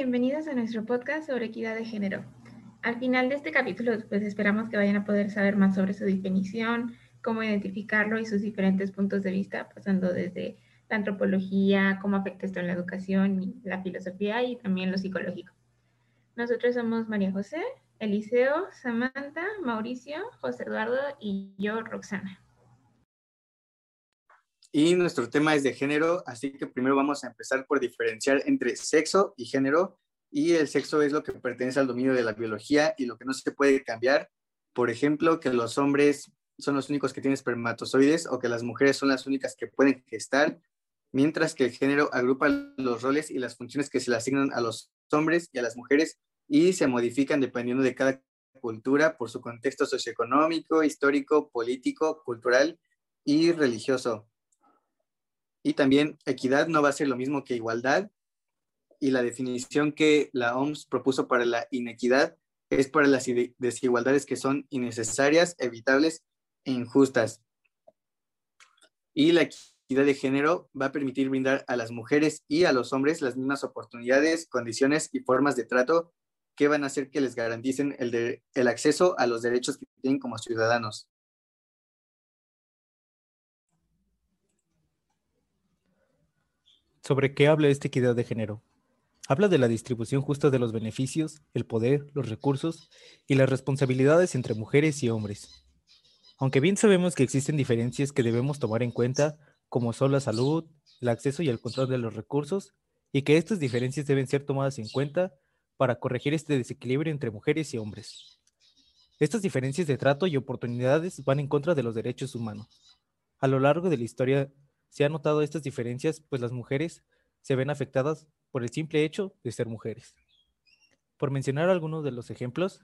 bienvenidos a nuestro podcast sobre equidad de género. Al final de este capítulo, pues esperamos que vayan a poder saber más sobre su definición, cómo identificarlo y sus diferentes puntos de vista, pasando desde la antropología, cómo afecta esto en la educación, la filosofía y también lo psicológico. Nosotros somos María José, Eliseo, Samantha, Mauricio, José Eduardo y yo, Roxana. Y nuestro tema es de género, así que primero vamos a empezar por diferenciar entre sexo y género. Y el sexo es lo que pertenece al dominio de la biología y lo que no se puede cambiar. Por ejemplo, que los hombres son los únicos que tienen espermatozoides o que las mujeres son las únicas que pueden gestar, mientras que el género agrupa los roles y las funciones que se le asignan a los hombres y a las mujeres y se modifican dependiendo de cada cultura por su contexto socioeconómico, histórico, político, cultural y religioso. Y también equidad no va a ser lo mismo que igualdad. Y la definición que la OMS propuso para la inequidad es para las desigualdades que son innecesarias, evitables e injustas. Y la equidad de género va a permitir brindar a las mujeres y a los hombres las mismas oportunidades, condiciones y formas de trato que van a hacer que les garanticen el, el acceso a los derechos que tienen como ciudadanos. ¿Sobre qué habla esta equidad de género? Habla de la distribución justa de los beneficios, el poder, los recursos y las responsabilidades entre mujeres y hombres. Aunque bien sabemos que existen diferencias que debemos tomar en cuenta, como son la salud, el acceso y el control de los recursos, y que estas diferencias deben ser tomadas en cuenta para corregir este desequilibrio entre mujeres y hombres. Estas diferencias de trato y oportunidades van en contra de los derechos humanos. A lo largo de la historia se han notado estas diferencias, pues las mujeres se ven afectadas por el simple hecho de ser mujeres. Por mencionar algunos de los ejemplos,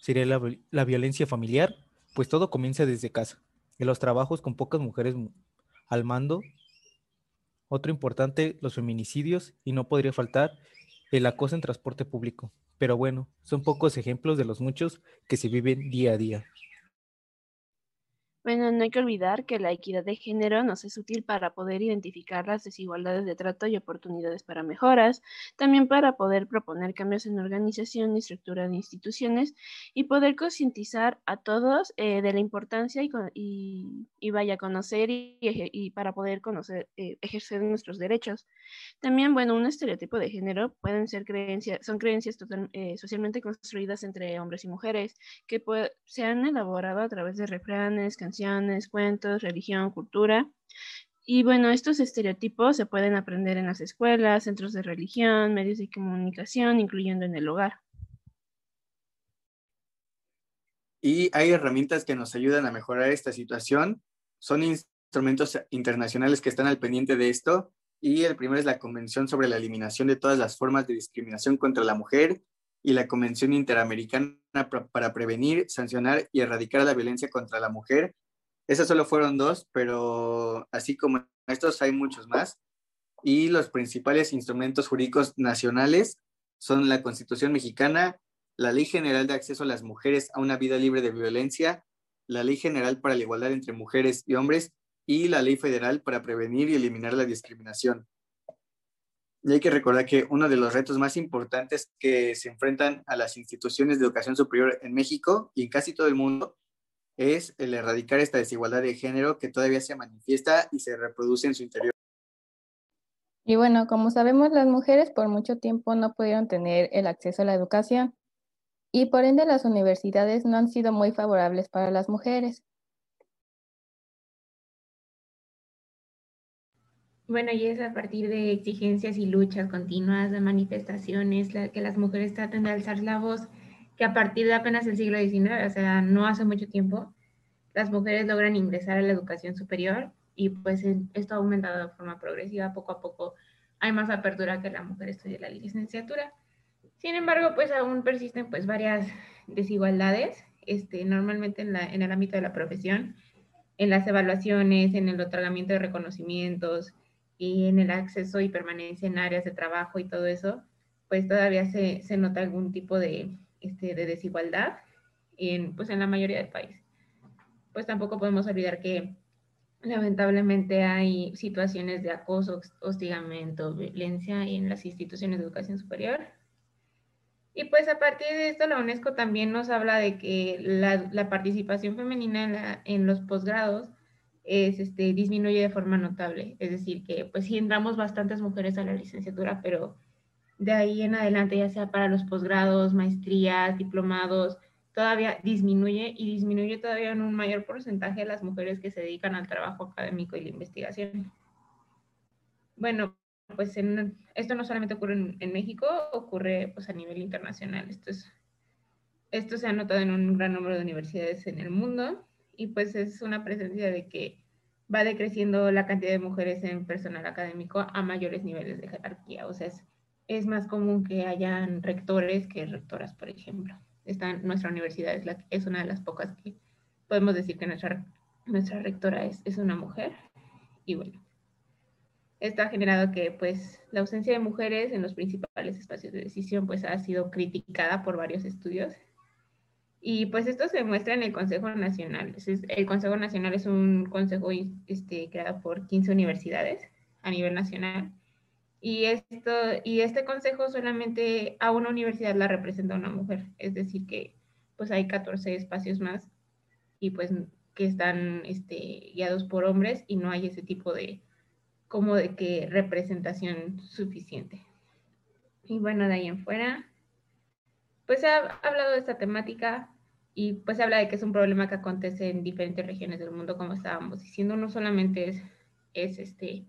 sería la, violencia familiar, pues todo comienza desde casa, en los trabajos con pocas mujeres al mando. Otro importante, los feminicidios, y no podría faltar el acoso en transporte público. Pero bueno, son pocos ejemplos de los muchos que se viven día a día. Bueno, no hay que olvidar que la equidad de género nos es útil para poder identificar las desigualdades de trato y oportunidades para mejoras, también para poder proponer cambios en organización y estructura de instituciones y poder concientizar a todos eh, de la importancia y, y, vaya a conocer y, para poder conocer, eh, ejercer nuestros derechos. También, bueno, un estereotipo de género pueden ser creencias, son creencias eh, socialmente construidas entre hombres y mujeres que se han elaborado a través de refranes, canciones, cuentos, religión, cultura. Y bueno, estos estereotipos se pueden aprender en las escuelas, centros de religión, medios de comunicación, incluyendo en el hogar. Y hay herramientas que nos ayudan a mejorar esta situación. Son instrumentos internacionales que están al pendiente de esto. Y el primero es la Convención sobre la Eliminación de todas las formas de discriminación contra la mujer y la Convención Interamericana para Prevenir, Sancionar y Erradicar la Violencia contra la Mujer. Esas solo fueron dos, pero así como estos hay muchos más. Y los principales instrumentos jurídicos nacionales son la Constitución mexicana, la Ley General de Acceso a las Mujeres a una Vida Libre de Violencia, la Ley General para la Igualdad entre Mujeres y Hombres y la Ley Federal para Prevenir y Eliminar la Discriminación. Y hay que recordar que uno de los retos más importantes que se enfrentan a las instituciones de educación superior en México y en casi todo el mundo es el erradicar esta desigualdad de género que todavía se manifiesta y se reproduce en su interior. Y bueno, como sabemos, las mujeres por mucho tiempo no pudieron tener el acceso a la educación y por ende las universidades no han sido muy favorables para las mujeres. Bueno, y es a partir de exigencias y luchas continuas, de manifestaciones, que las mujeres tratan de alzar la voz, que a partir de apenas el siglo XIX, o sea, no hace mucho tiempo, las mujeres logran ingresar a la educación superior y pues esto ha aumentado de forma progresiva, poco a poco hay más apertura que la mujer estudie la licenciatura. Sin embargo, pues aún persisten pues varias desigualdades, este, normalmente en, en el ámbito de la profesión, en las evaluaciones, en el otorgamiento de reconocimientos, y en el acceso y permanencia en áreas de trabajo y todo eso, pues todavía se, se nota algún tipo de, este, de desigualdad en, pues en la mayoría del país. Pues tampoco podemos olvidar que lamentablemente hay situaciones de acoso, hostigamiento, violencia en las instituciones de educación superior Y pues a partir de esto, la UNESCO también nos habla de que la, participación femenina en, los posgrados es, este, disminuye de forma notable. Es decir, que pues sí entramos bastantes mujeres a la licenciatura, pero de ahí en adelante, ya sea para los posgrados, maestrías, diplomados, todavía disminuye y disminuye todavía en un mayor porcentaje de las mujeres que se dedican al trabajo académico y la investigación. Bueno, pues esto no solamente ocurre en, México, ocurre pues a nivel internacional. Esto, es, esto se ha notado en un gran número de universidades en el mundo y pues es una presencia de que va decreciendo la cantidad de mujeres en personal académico a mayores niveles de jerarquía. O sea, es, es más común que hayan rectores que rectoras, por ejemplo. Esta, nuestra universidad es, la, es una de las pocas que podemos decir que nuestra, nuestra rectora es, es una mujer. Y bueno, esto ha generado que pues la ausencia de mujeres en los principales espacios de decisión pues ha sido criticada por varios estudios. Y pues esto se muestra en el Consejo Nacional. El Consejo Nacional es un consejo este, creado por 15 universidades a nivel nacional. Y, esto, y este consejo solamente a una universidad la representa una mujer. Es decir, que pues hay 14 espacios más y pues que están este, guiados por hombres y no hay ese tipo de, como de que representación suficiente. Y bueno, de ahí en fuera, pues se ha hablado de esta temática y pues se habla de que es un problema que acontece en diferentes regiones del mundo, como estábamos diciendo, no solamente es, es este,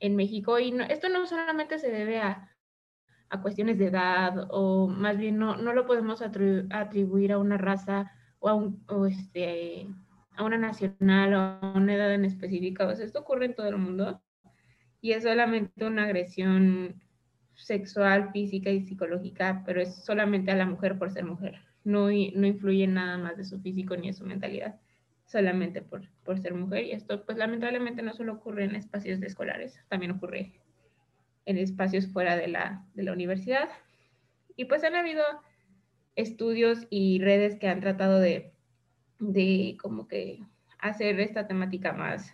en México, y esto no solamente se debe a, a, cuestiones de edad, o más bien no, no lo podemos atribuir a una raza o a, un, o este, a una nacional o a una edad en específica, o sea, esto ocurre en todo el mundo, y es solamente una agresión sexual, física y psicológica, pero es solamente a la mujer por ser mujer. No, no influye nada más de su físico ni de su mentalidad, solamente por, por ser mujer. Y esto, pues lamentablemente no solo ocurre en espacios de escolares, también ocurre en espacios fuera de la, de la universidad. Y pues han habido estudios y redes que han tratado de, de como que hacer esta temática más,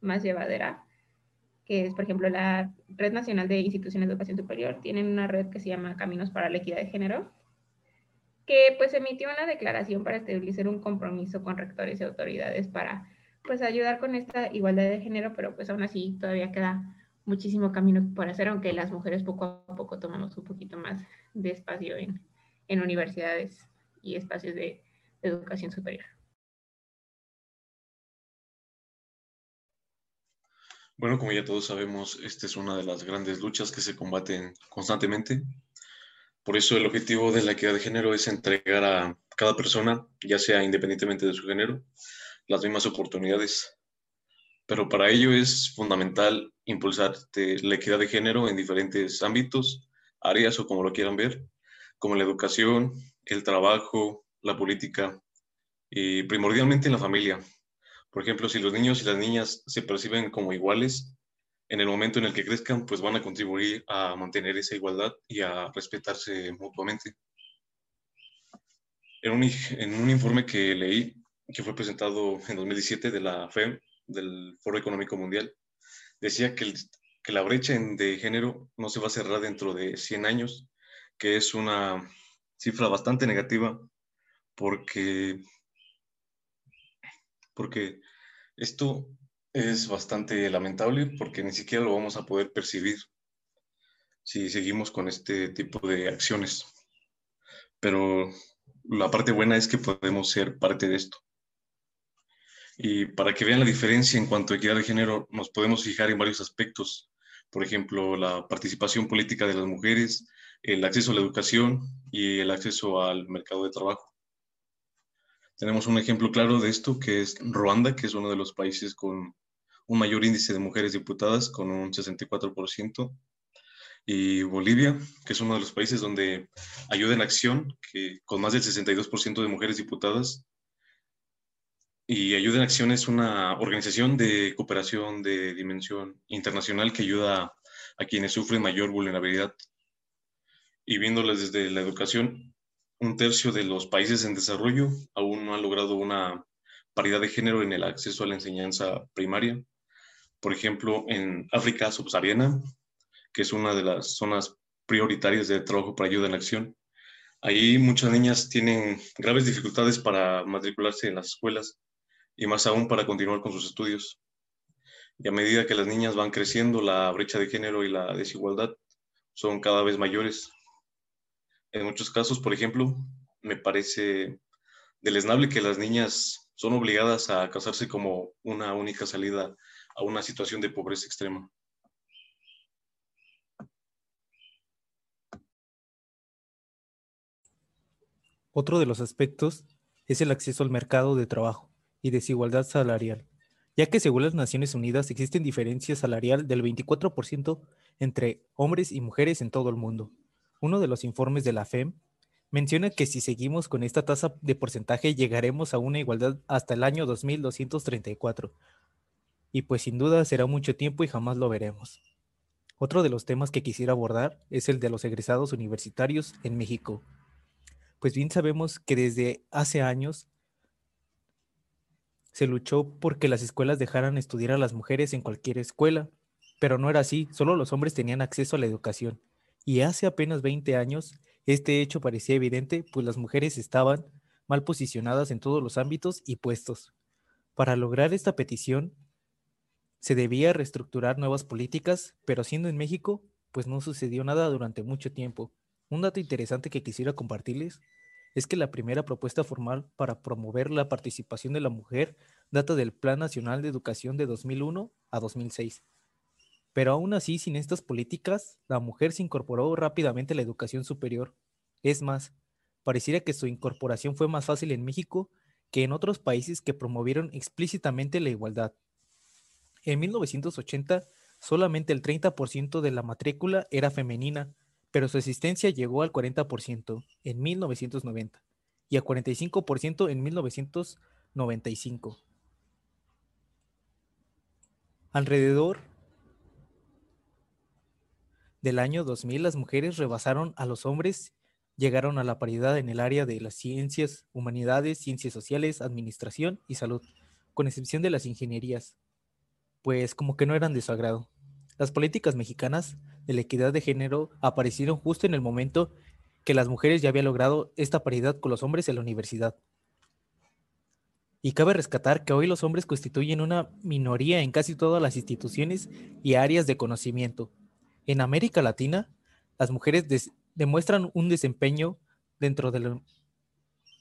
más llevadera que es, por ejemplo, la Red Nacional de Instituciones de Educación Superior, tienen una red que se llama Caminos para la Equidad de Género, que pues emitió una declaración para establecer un compromiso con rectores y autoridades para pues ayudar con esta igualdad de género, pero pues aún así todavía queda muchísimo camino por hacer, aunque las mujeres poco a poco tomamos un poquito más de espacio en, en universidades y espacios de educación superior. Bueno, como ya todos sabemos, esta es una de las grandes luchas que se combaten constantemente. Por eso el objetivo de la equidad de género es entregar a cada persona, ya sea independientemente de su género, las mismas oportunidades. Pero para ello es fundamental impulsar la equidad de género en diferentes ámbitos, áreas o como lo quieran ver, como la educación, el trabajo, la política y primordialmente en la familia, por ejemplo, si los niños y las niñas se perciben como iguales, en el momento en el que crezcan, pues van a contribuir a mantener esa igualdad y a respetarse mutuamente. En un, en un informe que leí, que fue presentado en 2017 de la FEM, del Foro Económico Mundial, decía que, que la brecha de género no se va a cerrar dentro de 100 años, que es una cifra bastante negativa porque porque esto es bastante lamentable porque ni siquiera lo vamos a poder percibir si seguimos con este tipo de acciones. Pero la parte buena es que podemos ser parte de esto. Y para que vean la diferencia en cuanto a equidad de género, nos podemos fijar en varios aspectos. Por ejemplo, la participación política de las mujeres, el acceso a la educación y el acceso al mercado de trabajo. Tenemos un ejemplo claro de esto, que es Ruanda, que es uno de los países con un mayor índice de mujeres diputadas, con un 64%, y Bolivia, que es uno de los países donde ayuda en acción, que con más del 62% de mujeres diputadas. Y Ayuda en Acción es una organización de cooperación de dimensión internacional que ayuda a quienes sufren mayor vulnerabilidad. Y viéndolas desde la educación, un tercio de los países en desarrollo aún no han logrado una paridad de género en el acceso a la enseñanza primaria. Por ejemplo, en África subsahariana, que es una de las zonas prioritarias de trabajo para ayuda en acción, Ahí muchas niñas tienen graves dificultades para matricularse en las escuelas y más aún para continuar con sus estudios. Y a medida que las niñas van creciendo, la brecha de género y la desigualdad son cada vez mayores. En muchos casos, por ejemplo, me parece deleznable que las niñas son obligadas a casarse como una única salida a una situación de pobreza extrema. Otro de los aspectos es el acceso al mercado de trabajo y desigualdad salarial, ya que según las Naciones Unidas existen diferencias salarial del 24% entre hombres y mujeres en todo el mundo. Uno de los informes de la FEM menciona que si seguimos con esta tasa de porcentaje llegaremos a una igualdad hasta el año 2234. Y pues sin duda será mucho tiempo y jamás lo veremos. Otro de los temas que quisiera abordar es el de los egresados universitarios en México, pues bien sabemos que desde hace años se luchó porque las escuelas dejaran estudiar a las mujeres en cualquier escuela, pero no era así, solo los hombres tenían acceso a la educación. Y hace apenas 20 años este hecho parecía evidente, pues las mujeres estaban mal posicionadas en todos los ámbitos y puestos. Para lograr esta petición, se debía reestructurar nuevas políticas, pero siendo en México, pues no sucedió nada durante mucho tiempo. Un dato interesante que quisiera compartirles es que la primera propuesta formal para promover la participación de la mujer data del Plan Nacional de Educación de 2001 a 2006. Pero aún así, sin estas políticas, la mujer se incorporó rápidamente a la educación superior. Es más, pareciera que su incorporación fue más fácil en México que en otros países que promovieron explícitamente la igualdad. En 1980, solamente el 30% de la matrícula era femenina, pero su asistencia llegó al 40% en 1990 y a 45% en 1995. Alrededor del año 2000 las mujeres rebasaron a los hombres, llegaron a la paridad en el área de las ciencias, humanidades, ciencias sociales, administración y salud, con excepción de las ingenierías, pues como que no eran de su agrado. Las políticas mexicanas de la equidad de género aparecieron justo en el momento que las mujeres ya habían logrado esta paridad con los hombres en la universidad. Y cabe rescatar que hoy los hombres constituyen una minoría en casi todas las instituciones y áreas de conocimiento. En América Latina, las mujeres demuestran un desempeño dentro de,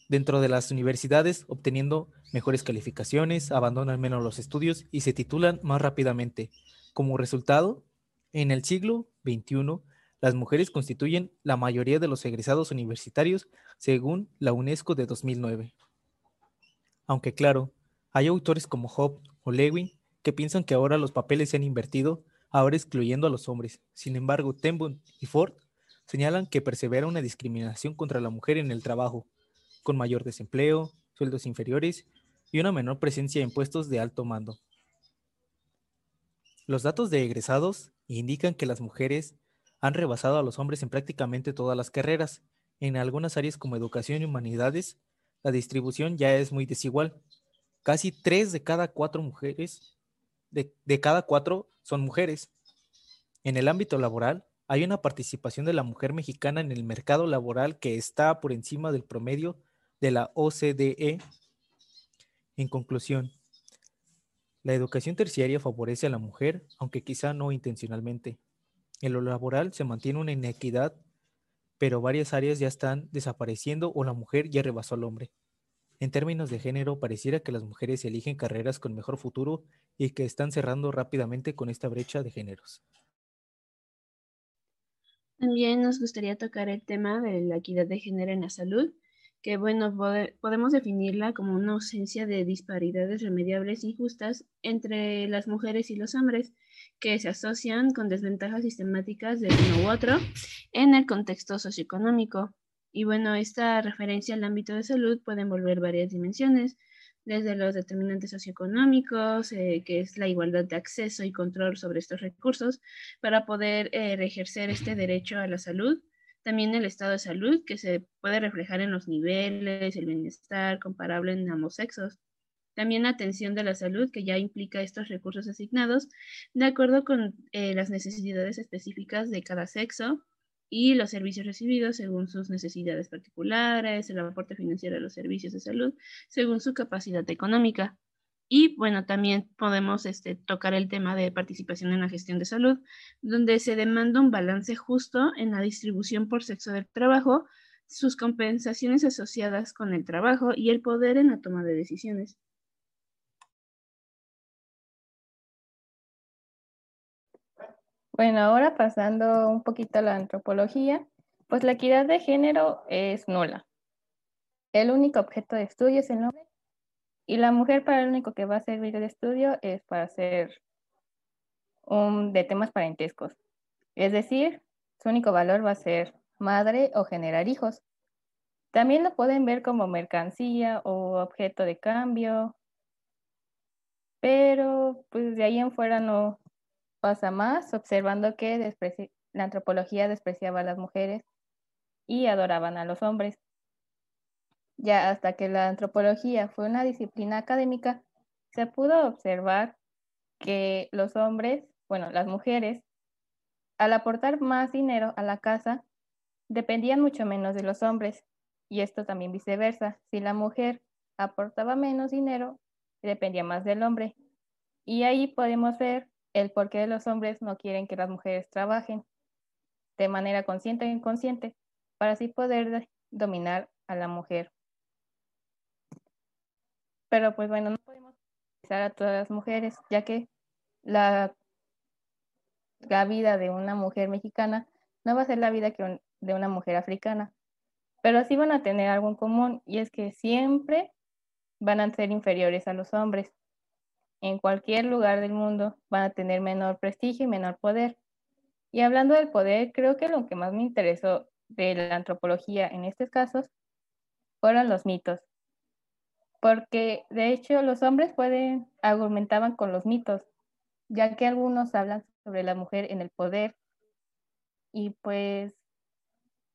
dentro de las universidades, obteniendo mejores calificaciones, abandonan menos los estudios y se titulan más rápidamente. Como resultado, en el siglo XXI, las mujeres constituyen la mayoría de los egresados universitarios según la UNESCO de 2009. Aunque claro, hay autores como Hobbes o Lewin que piensan que ahora los papeles se han invertido, ahora excluyendo a los hombres. Sin embargo, Tenbun y Ford señalan que persevera una discriminación contra la mujer en el trabajo, con mayor desempleo, sueldos inferiores y una menor presencia en puestos de alto mando. Los datos de egresados indican que las mujeres han rebasado a los hombres en prácticamente todas las carreras. En algunas áreas como educación y humanidades, la distribución ya es muy desigual. Casi tres de cada cuatro mujeres, de, de cada cuatro son mujeres. En el ámbito laboral, hay una participación de la mujer mexicana en el mercado laboral que está por encima del promedio de la OCDE. En conclusión, la educación terciaria favorece a la mujer, aunque quizá no intencionalmente. En lo laboral se mantiene una inequidad, pero varias áreas ya están desapareciendo o la mujer ya rebasó al hombre. En términos de género, pareciera que las mujeres eligen carreras con mejor futuro y que están cerrando rápidamente con esta brecha de géneros. También nos gustaría tocar el tema de la equidad de género en la salud que bueno, podemos definirla como una ausencia de disparidades remediables y justas entre las mujeres y los hombres que se asocian con desventajas sistemáticas de uno u otro en el contexto socioeconómico. Y bueno, esta referencia al ámbito de salud puede envolver varias dimensiones, desde los determinantes socioeconómicos, eh, que es la igualdad de acceso y control sobre estos recursos, para poder eh, ejercer este derecho a la salud, también el estado de salud, que se puede reflejar en los niveles, el bienestar comparable en ambos sexos. También la atención de la salud, que ya implica estos recursos asignados de acuerdo con eh, las necesidades específicas de cada sexo. y los servicios recibidos según sus necesidades particulares, el aporte financiero de los servicios de salud según su capacidad económica. Y bueno, también podemos este, tocar el tema de participación en la gestión de salud, donde se demanda un balance justo en la distribución por sexo del trabajo, sus compensaciones asociadas con el trabajo y el poder en la toma de decisiones. Bueno, ahora pasando un poquito a la antropología, pues la equidad de género es nula. El único objeto de estudio es el nombre y la mujer para el único que va a servir el estudio es para hacer un, de temas parentescos. Es decir, su único valor va a ser madre o generar hijos. También lo pueden ver como mercancía o objeto de cambio, pero pues de ahí en fuera no, pasa más, observando que la antropología despreciaba a las mujeres y adoraban a los hombres. Ya hasta que la antropología fue una disciplina académica, se pudo observar que los hombres, bueno, las mujeres, al aportar más dinero a la casa, dependían mucho menos de los hombres. Y esto también viceversa. Si la mujer aportaba menos dinero, dependía más del hombre. Y ahí podemos ver el por qué los hombres no quieren que las mujeres trabajen de manera consciente o inconsciente para así poder dominar a la mujer. Pero pues bueno, no podemos utilizar a todas las mujeres, ya que la, la vida de una mujer mexicana no va a ser la vida que de una mujer africana, pero sí van a tener algo en común y es que siempre van a ser inferiores a los hombres en cualquier lugar del mundo van a tener menor prestigio y menor poder. Y hablando del poder, creo que lo que más me interesó de la antropología en estos casos fueron los mitos. Porque de hecho los hombres pueden, argumentaban con los mitos, ya que algunos hablan sobre la mujer en el poder. Y pues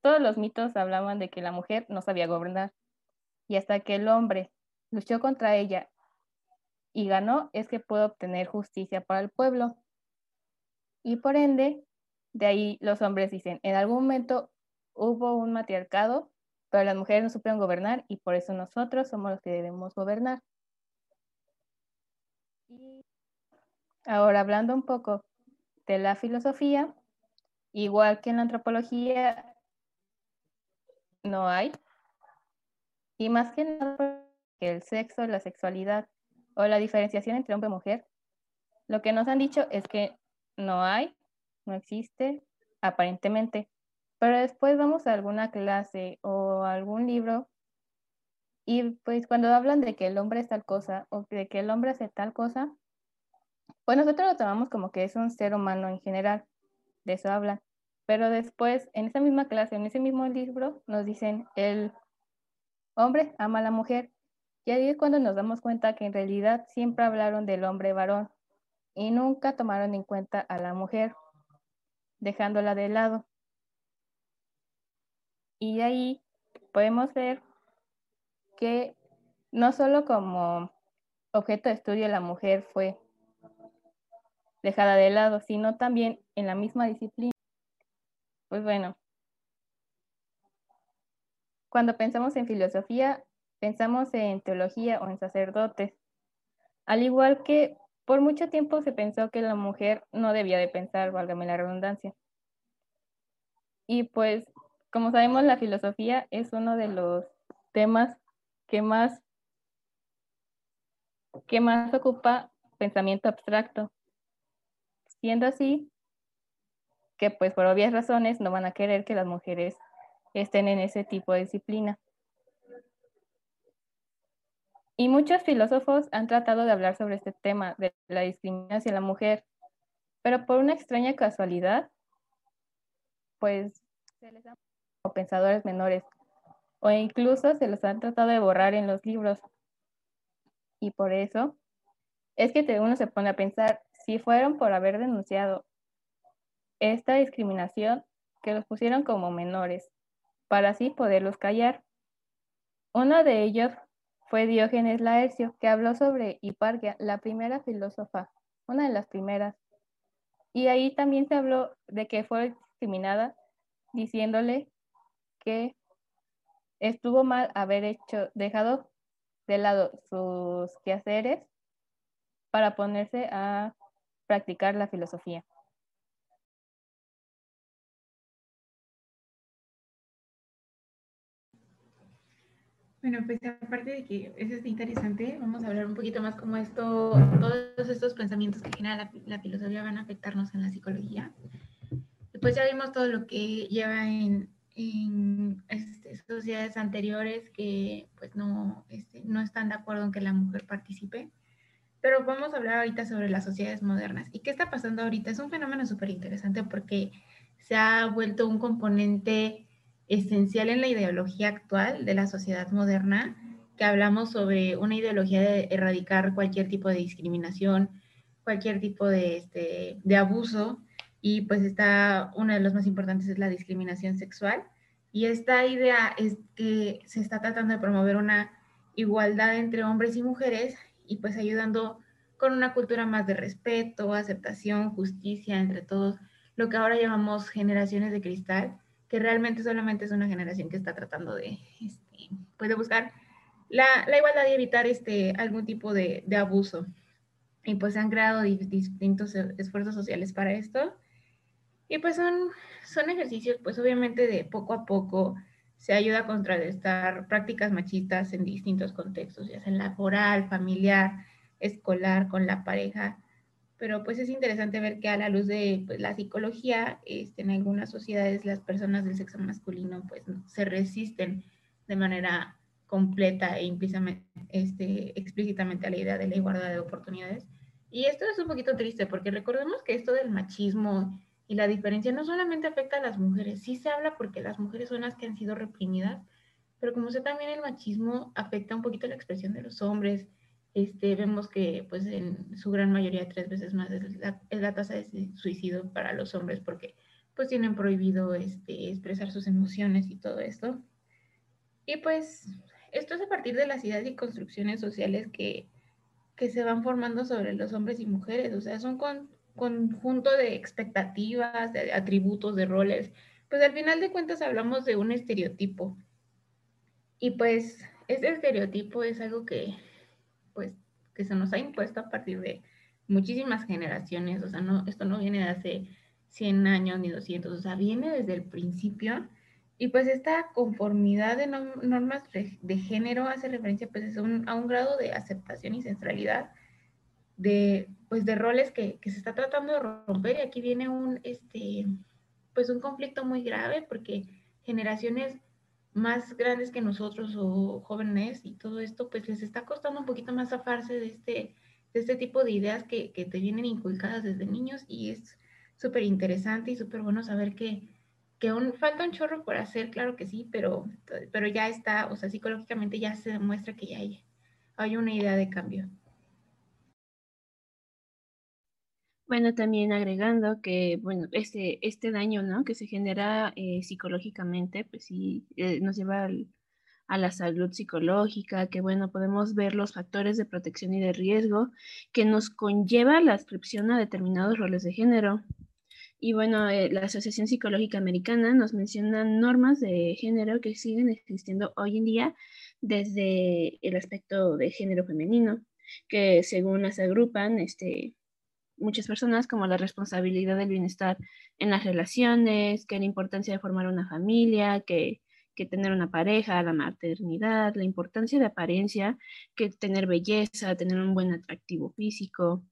todos los mitos hablaban de que la mujer no sabía gobernar. Y hasta que el hombre luchó contra ella y ganó es que puede obtener justicia para el pueblo. Y por ende, de ahí los hombres dicen, en algún momento hubo un matriarcado, pero las mujeres no supieron gobernar y por eso nosotros somos los que debemos gobernar. Ahora hablando un poco de la filosofía, igual que en la antropología, no hay. Y más que nada, que el sexo, la sexualidad o la diferenciación entre hombre y mujer, lo que nos han dicho es que no hay, no existe, aparentemente. Pero después vamos a alguna clase o algún libro y pues cuando hablan de que el hombre es tal cosa o de que el hombre hace tal cosa, pues nosotros lo tomamos como que es un ser humano en general, de eso hablan. Pero después, en esa misma clase, en ese mismo libro, nos dicen, el hombre ama a la mujer y ahí es cuando nos damos cuenta que en realidad siempre hablaron del hombre varón y nunca tomaron en cuenta a la mujer, dejándola de lado. Y ahí podemos ver que no solo como objeto de estudio la mujer fue dejada de lado, sino también en la misma disciplina. Pues bueno, cuando pensamos en filosofía, pensamos en teología o en sacerdotes. Al igual que por mucho tiempo se pensó que la mujer no debía de pensar, válgame la redundancia. Y pues, como sabemos, la filosofía es uno de los temas que más, que más ocupa pensamiento abstracto. Siendo así, que pues por obvias razones no van a querer que las mujeres estén en ese tipo de disciplina. Y muchos filósofos han tratado de hablar sobre este tema de la discriminación hacia la mujer, pero por una extraña casualidad, pues se les han como pensadores menores o incluso se los han tratado de borrar en los libros. Y por eso es que uno se pone a pensar si fueron por haber denunciado esta discriminación que los pusieron como menores, para así poderlos callar. Uno de ellos fue Diógenes Laercio, que habló sobre Hiparquia, la primera filósofa, una de las primeras. Y ahí también se habló de que fue discriminada diciéndole que estuvo mal haber hecho, dejado de lado sus quehaceres para ponerse a practicar la filosofía. Bueno, pues aparte de que eso es interesante, vamos a hablar un poquito más cómo esto, todos estos pensamientos que genera la, filosofía van a afectarnos en la psicología. Después ya vimos todo lo que lleva en, en este, sociedades anteriores que pues no, este, no están de acuerdo en que la mujer participe. Pero vamos a hablar ahorita sobre las sociedades modernas. ¿Y qué está pasando ahorita? Es un fenómeno súper interesante porque se ha vuelto un componente esencial en la ideología actual de la sociedad moderna, que hablamos sobre una ideología de erradicar cualquier tipo de discriminación, cualquier tipo de, este, de abuso, y pues está, una de las más importantes es la discriminación sexual. Y esta idea es que se está tratando de promover una igualdad entre hombres y mujeres y pues ayudando con una cultura más de respeto, aceptación, justicia entre todos, lo que ahora llamamos generaciones de cristal, que realmente solamente es una generación que está tratando de, este, pues buscar la, la, igualdad y evitar este, algún tipo de, de abuso. Y pues se han creado distintos esfuerzos sociales para esto. Y pues son, son ejercicios, pues obviamente de poco a poco se ayuda a contrarrestar prácticas machistas en distintos contextos, ya sea laboral, familiar, escolar, con la pareja pero pues es interesante ver que a la luz de pues, la psicología, este, en algunas sociedades las personas del sexo masculino pues se resisten de manera completa e este, explícitamente a la idea de la igualdad de oportunidades. Y esto es un poquito triste porque recordemos que esto del machismo y la diferencia no solamente afecta a las mujeres, sí se habla porque las mujeres son las que han sido reprimidas, pero como sé también el machismo afecta un poquito la expresión de los hombres, este, vemos que pues en su gran mayoría tres veces más es la, tasa de suicidio para los hombres porque pues tienen prohibido este, expresar sus emociones y todo esto. Y pues esto es a partir de las ideas y construcciones sociales que, que se van formando sobre los hombres y mujeres, o sea, son con, conjunto de expectativas, de atributos, de roles. Pues al final de cuentas hablamos de un estereotipo. Y pues este estereotipo es algo que pues, que se nos ha impuesto a partir de muchísimas generaciones, o sea, no, esto no viene de hace 100 años ni 200, o sea, viene desde el principio, y pues esta conformidad de normas de género hace referencia pues a un grado de aceptación y centralidad de, pues, de roles que, que, se está tratando de romper, y aquí viene un, este, pues un conflicto muy grave, porque generaciones más grandes que nosotros o jóvenes y todo esto, pues les está costando un poquito más zafarse de este, de este tipo de ideas que, que te vienen inculcadas desde niños y es súper interesante y súper bueno saber que, que aún falta un chorro por hacer, claro que sí, pero, pero ya está, o sea, psicológicamente ya se demuestra que ya hay, hay una idea de cambio. Bueno, también agregando que, bueno, este, este daño, ¿no? Que se genera eh, psicológicamente, pues sí, eh, nos lleva a la salud psicológica, que, bueno, podemos ver los factores de protección y de riesgo que nos conlleva la adscripción a determinados roles de género. Y bueno, eh, la Asociación Psicológica Americana nos menciona normas de género que siguen existiendo hoy en día desde el aspecto de género femenino, que según las agrupan, este, muchas personas como la responsabilidad del bienestar en las relaciones, que la importancia de formar una familia, que, que tener una pareja, la maternidad, la importancia de apariencia, que tener belleza, tener un buen atractivo físico.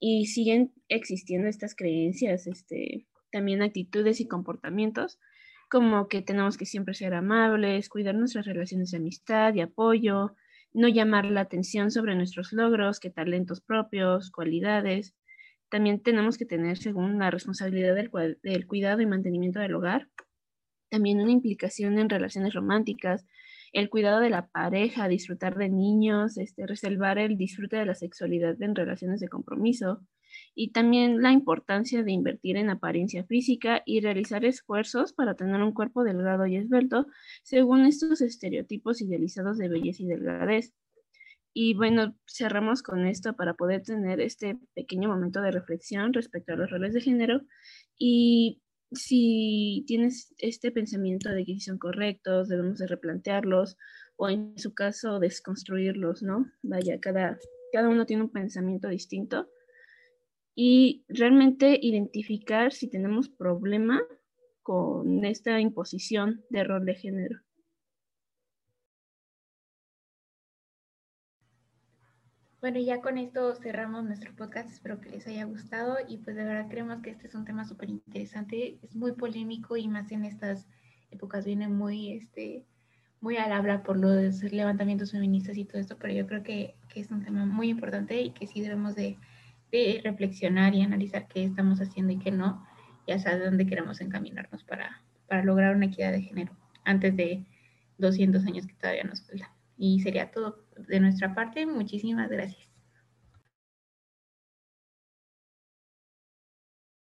Y siguen existiendo estas creencias, este, también actitudes y comportamientos, como que tenemos que siempre ser amables, cuidar nuestras relaciones de amistad y apoyo, no llamar la atención sobre nuestros logros, que talentos propios, cualidades, también tenemos que tener, según la responsabilidad del, cuidado y mantenimiento del hogar, también una implicación en relaciones románticas, el cuidado de la pareja, disfrutar de niños, este, reservar el disfrute de la sexualidad en relaciones de compromiso y también la importancia de invertir en apariencia física y realizar esfuerzos para tener un cuerpo delgado y esbelto según estos estereotipos idealizados de belleza y delgadez. Y bueno, cerramos con esto para poder tener este pequeño momento de reflexión respecto a los roles de género. Y si tienes este pensamiento de que si son correctos, debemos de replantearlos o en su caso desconstruirlos, ¿no? Vaya, cada, cada uno tiene un pensamiento distinto y realmente identificar si tenemos problema con esta imposición de rol de género. Bueno, ya con esto cerramos nuestro podcast. Espero que les haya gustado y pues de verdad creemos que este es un tema súper interesante. Es muy polémico y más en estas épocas viene muy, este, muy al habla por los levantamientos feministas y todo esto, pero yo creo que, que es un tema muy importante y que sí debemos de, reflexionar y analizar qué estamos haciendo y qué no, y hasta dónde queremos encaminarnos para, para lograr una equidad de género antes de 200 años que todavía nos falta. Y sería todo de nuestra parte. Muchísimas gracias.